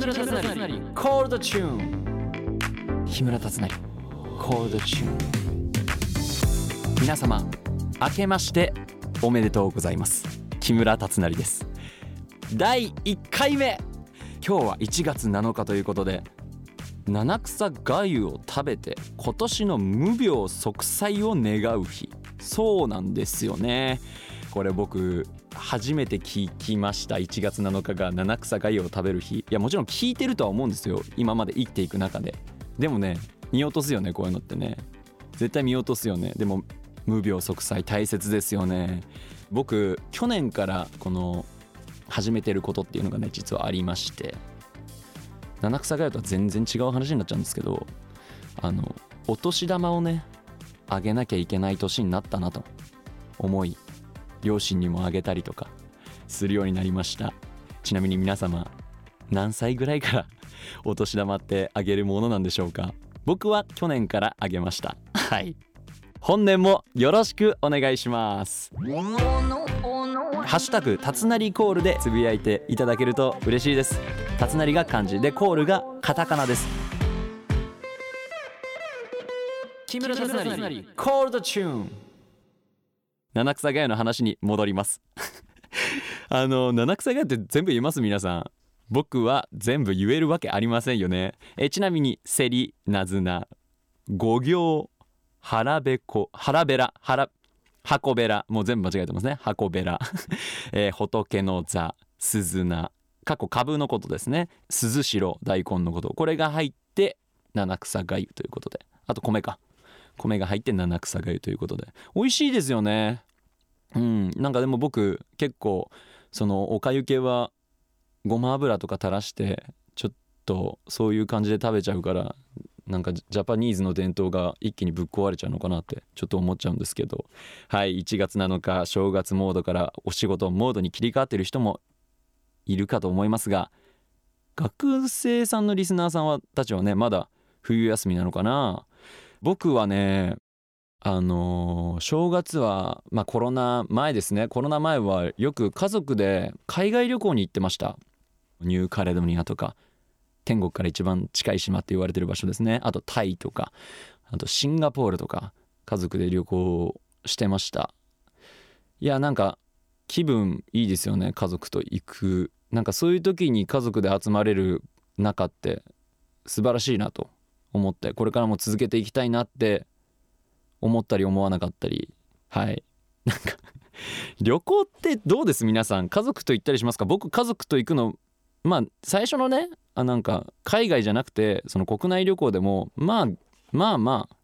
村達成。コールドチューン木村達成。コールドチューン皆様明けましておめでとうございます。木村達成です。第1回目。今日は1月7日ということで七草がゆを食べて今年の無病息災を願う日。そうなんですよね。これ僕初めて聞きました。1月7日が七草がを食べる日。いやもちろん聞いてるとは思うんですよ。今まで生きていく中で。でもね見落とすよねこういうのってね。絶対見落とすよね。でも無病息災大切ですよね。僕去年からこの始めてることっていうのがね実はありまして。七草がゆとは全然違う話になっちゃうんですけどあのお年玉をねあげなきゃいけない年になったなと思い両親にもあげたりとかするようになりました。ちなみに皆様何歳ぐらいから お年玉ってあげるものなんでしょうか？僕は去年からあげました。はい。本年もよろしくお願いします。ハッシュタグたつなりコールでつぶやいていただけると嬉しいです。たつなりが漢字でコールがカタカナです。木村達成。コールドチューン七草がゆの話に戻ります。あの七草がゆって全部言えます？皆さん。僕は全部言えるわけありませんよね。えちなみにセリナズナ五行腹べこ腹べら腹箱べらもう全部間違えてますね。箱べら、えー、仏の座鈴菜過去株のことですね。鈴代大根のこと。これが入って七草がゆということで。あと米か。米が入って七草がゆということで。美味しいですよね。うん。なんかでも僕結構そのおかゆ系はごま油とか垂らしてちょっとそういう感じで食べちゃうからなんかジャパニーズの伝統が一気にぶっ壊れちゃうのかなってちょっと思っちゃうんですけど。はい。1月7日正月モードからお仕事モードに切り替わってる人もいるかと思いますが学生さんのリスナーさんはたちはねまだ冬休みなのかな。僕はねあのー、正月は、まあ、コロナ前ですね。コロナ前はよく家族で海外旅行に行ってました。ニューカレドニアとか天国から一番近い島って言われてる場所ですね。あとタイとかあとシンガポールとか家族で旅行してました。いやなんか気分いいですよね家族と行く。なんかそういう時に家族で集まれる中って素晴らしいなと思ってこれからも続けていきたいなって思ったり思わなかったりはい。なんか 旅行ってどうです？皆さん家族と行ったりしますか？僕家族と行くのまあ最初のねあなんか海外じゃなくてその国内旅行でもまあまあまあ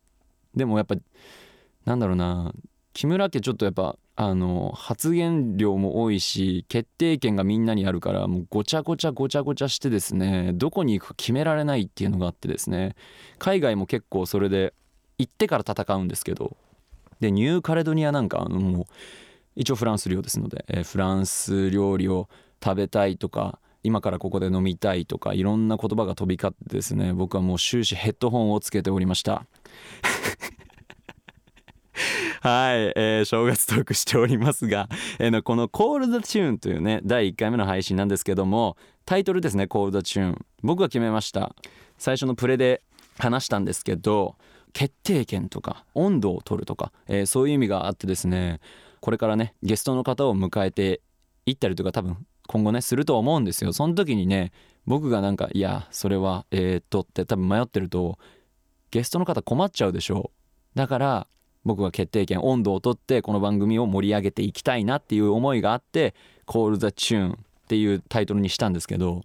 でもやっぱなんだろうな木村家ちょっとやっぱあの発言量も多いし決定権がみんなにあるからもうごちゃごちゃごちゃごちゃしてですねどこに行くか決められないっていうのがあってですね。海外も結構それで行ってから戦うんですけどでニューカレドニアなんかあのもう一応フランス領ですので、えー、フランス料理を食べたいとか今からここで飲みたいとかいろんな言葉が飛び交ってですね僕はもう終始ヘッドホンをつけておりました。はい、えー、正月トークしておりますが、えー、この「コールドチューンというね第1回目の配信なんですけどもタイトルですね「コールドチューン。僕が決めました。最初のプレで話したんですけど決定権とか温度を取るとか、えー、そういう意味があってですねこれからねゲストの方を迎えていったりとか多分今後ねすると思うんですよ。その時にね僕がなんかいやそれはえー、っとって多分迷ってるとゲストの方困っちゃうでしょ。うだから僕が決定権温度をとってこの番組を盛り上げていきたいなっていう思いがあって「Call the Tune」っていうタイトルにしたんですけど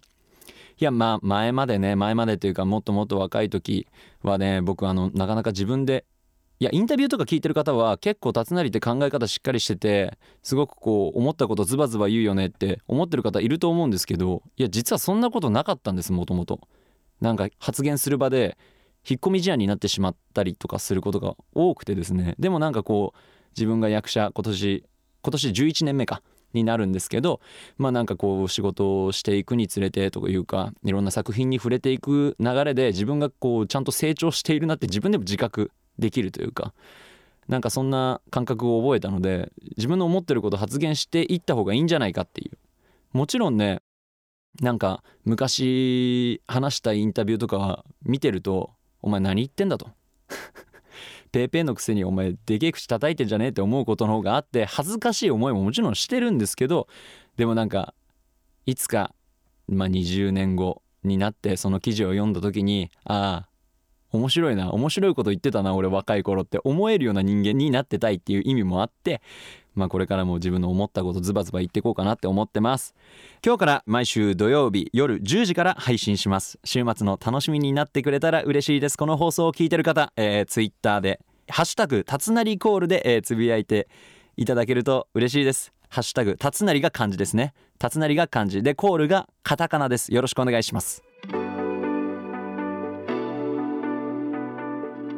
いやまあ前までね前までというかもっともっと若い時はね僕あのなかなか自分でいやインタビューとか聞いてる方は結構辰成って考え方しっかりしててすごくこう思ったことズバズバ言うよねって思ってる方いると思うんですけどいや実はそんなことなかったんですもともと。なんか発言する場で引っ込み思案になってしまったりとかすることが多くてですね。でもなんかこう自分が役者今年今年11年目かになるんですけどまあなんかこう仕事をしていくにつれてというかいろんな作品に触れていく流れで自分がこうちゃんと成長しているなって自分でも自覚できるというかなんかそんな感覚を覚えたので自分の思ってること発言していった方がいいんじゃないかっていう。もちろんねなんか昔話したインタビューとか見てるとお前何言ってんだと。ペーペーのくせにお前でけえ口叩いてんじゃねえって思うことの方があって恥ずかしい思いももちろんしてるんですけどでもなんかいつか、まあ、20年後になってその記事を読んだ時にああ面白いな面白いこと言ってたな俺若い頃って思えるような人間になってたいっていう意味もあってまあこれからも自分の思ったことズバズバ言っていこうかなって思ってます。今日から毎週土曜日夜10時から配信します。週末の楽しみになってくれたら嬉しいです。この放送を聞いてる方、えー、Twitter でハッシュタグたつなりコールで、えー、つぶやいていただけると嬉しいです。ハッシュタグたつなりが漢字ですね。たつなりが漢字。でコールがカタカナです。よろしくお願いします。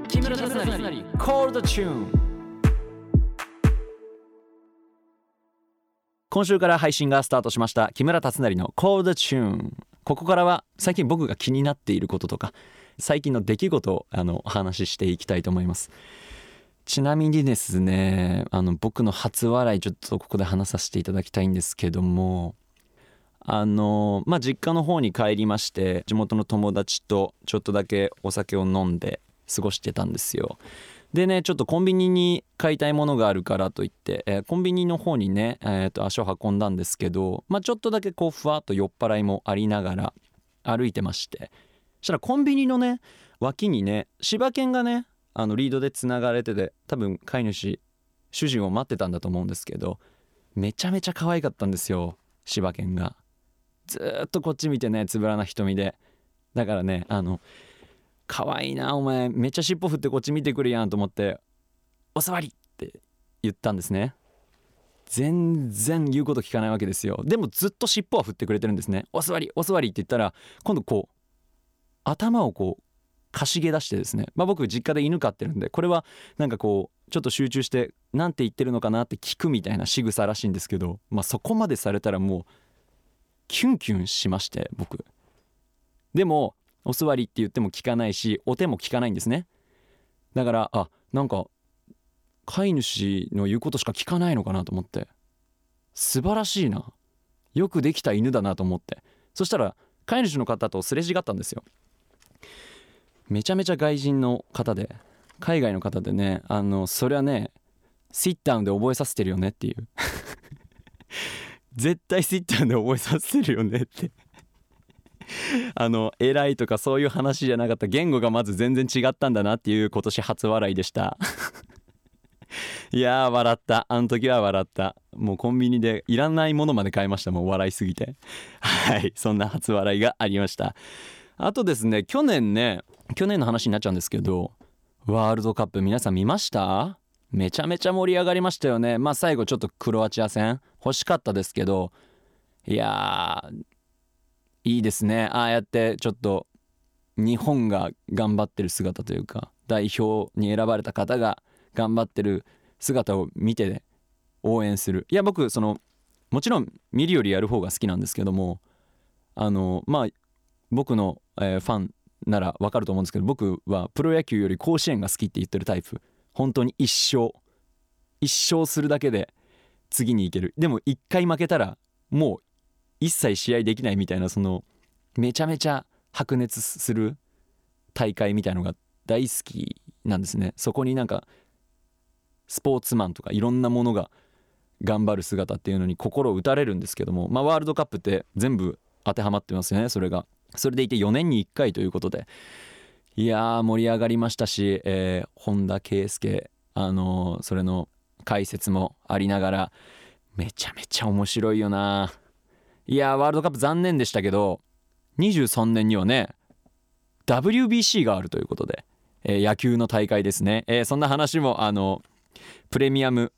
木村達成コールドチューン。今週から配信がスタートしました木村達成のコードチューンここからは最近僕が気になっていることとか最近の出来事をあのお話ししていきたいと思います。ちなみにですねあの僕の初笑いちょっとここで話させていただきたいんですけどもあのまあ実家の方に帰りまして地元の友達とちょっとだけお酒を飲んで過ごしてたんですよ。でねちょっとコンビニに買いたいものがあるからといって、えー、コンビニの方にね、えー、と足を運んだんですけど、まあ、ちょっとだけこうふわっと酔っ払いもありながら歩いてまして。そしたらコンビニのね脇にね柴犬がねあのリードでつながれてて多分飼い主主人を待ってたんだと思うんですけどめちゃめちゃ可愛かったんですよ柴犬が。ずっとこっち見てねつぶらな瞳で。だからねあの可愛いなお前。めっちゃ尻尾振ってこっち見てくるやんと思って「お座り!」って言ったんですね。全然言うこと聞かないわけですよ。でもずっと尻尾は振ってくれてるんですね「お座りお座り」って言ったら今度こう頭をこうかしげ出してですね。まあ僕実家で犬飼ってるんでこれはなんかこうちょっと集中して何て言ってるのかなって聞くみたいな仕草らしいんですけどまあそこまでされたらもうキュンキュンしまして僕。でもお座りって言っても聞かないしお手も聞かないんですね。だからあなんか飼い主の言うことしか聞かないのかなと思って。素晴らしいな。よくできた犬だなと思って。そしたら飼い主の方とすれ違ったんですよ。めちゃめちゃ外人の方で海外の方でねあのそれはねシッタウンで覚えさせてるよねっていう。絶対シッタウンで覚えさせてるよねって。あの偉いとかそういう話じゃなかった言語がまず全然違ったんだなっていう今年初笑いでした。いやー笑った。あの時は笑った。もうコンビニでいらないものまで買いました。もう笑いすぎて。はい。そんな初笑いがありました。あとですね去年ね去年の話になっちゃうんですけどワールドカップ皆さん見ました？めちゃめちゃ盛り上がりましたよね。まあ最後ちょっとクロアチア戦欲しかったですけど。いやーいいですね。ああやってちょっと日本が頑張ってる姿というか代表に選ばれた方が頑張ってる姿を見て応援する。いや僕そのもちろん見るよりやる方が好きなんですけどもあのまあ僕の、えー、ファンならわかると思うんですけど僕はプロ野球より甲子園が好きって言ってるタイプ。本当に一生一生するだけで次に行ける。でも一回負けたらもう一切試合できないみたいなそのめちゃめちゃ白熱する大会みたいのが大好きなんですね。そこになんかスポーツマンとかいろんなものが頑張る姿っていうのに心を打たれるんですけどもまあワールドカップって全部当てはまってますよねそれが。それでいて4年に1回ということで。いやー盛り上がりましたし、えー、本田圭佑あのー、それの解説もありながらめちゃめちゃ面白いよないやワールドカップ残念でしたけど23年にはね WBC があるということで、えー、野球の大会ですね、えー、そんな話もあのプレミアム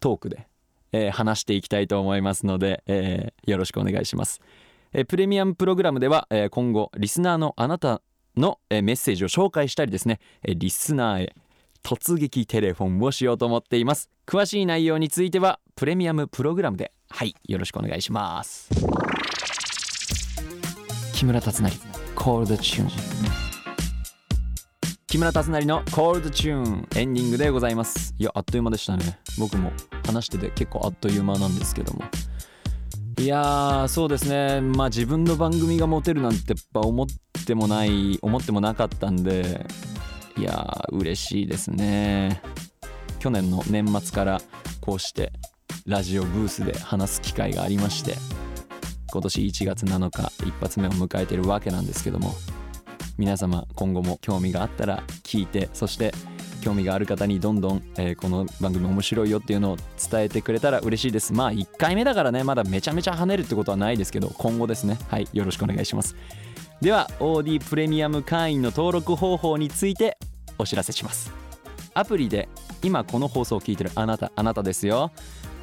トークで、えー、話していきたいと思いますので、えよろしくお願いします、えプレミアムプログラムでは、え今後リスナーのあなたの、えメッセージを紹介したりですね、えリスナーへ突撃テレフォンをしようと思っています。詳しい内容についてはプレミアムプログラムではいよろしくお願いします。木村達成コールドチューン。木村達成のコールドチューンエンディングでございます。いやあっという間でしたね。僕も話してて結構あっという間なんですけども。いやーそうですね。まあ自分の番組が持てるなんてやっぱ思ってもない思ってもなかったんでいやー嬉しいですね。去年の年末からこうしてラジオブースで話す機会がありまして今年1月7日一発目を迎えてるわけなんですけども皆様今後も興味があったら聞いてそして興味がある方にどんどん、えーこの番組面白いよっていうのを伝えてくれたら嬉しいです。まあ1回目だからねまだめちゃめちゃ跳ねるってことはないですけど今後ですね。はいよろしくお願いします。では OD プレミアム会員の登録方法についてお知らせします。アプリで今この放送を聞いてるあなたあなたですよ。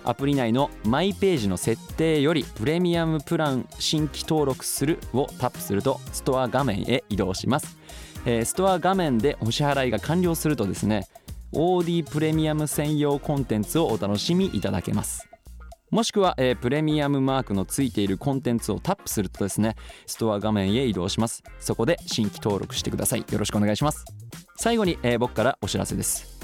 アプリ内のマイページの設定よりプレミアムプラン新規登録するをタップするとストア画面へ移動します、えーストア画面でお支払いが完了するとですね OD プレミアム専用コンテンツをお楽しみいただけます。もしくは、えープレミアムマークのついているコンテンツをタップするとですねストア画面へ移動します。そこで新規登録してください。よろしくお願いします。最後に、えー僕からお知らせです。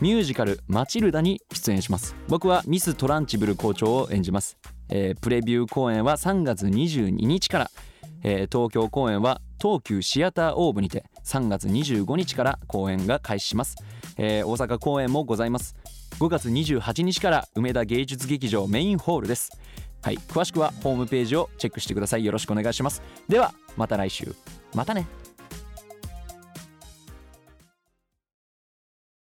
ミュージカル「マチルダ」に出演します。僕はミス・トランチブル校長を演じます、えープレビュー公演は3月22日から、えー東京公演は東急シアターオーブにて3月25日から公演が開始します、えー大阪公演もございます。5月28日から梅田芸術劇場メインホールです。はい詳しくはホームページをチェックしてください。よろしくお願いします。ではまた来週。またね。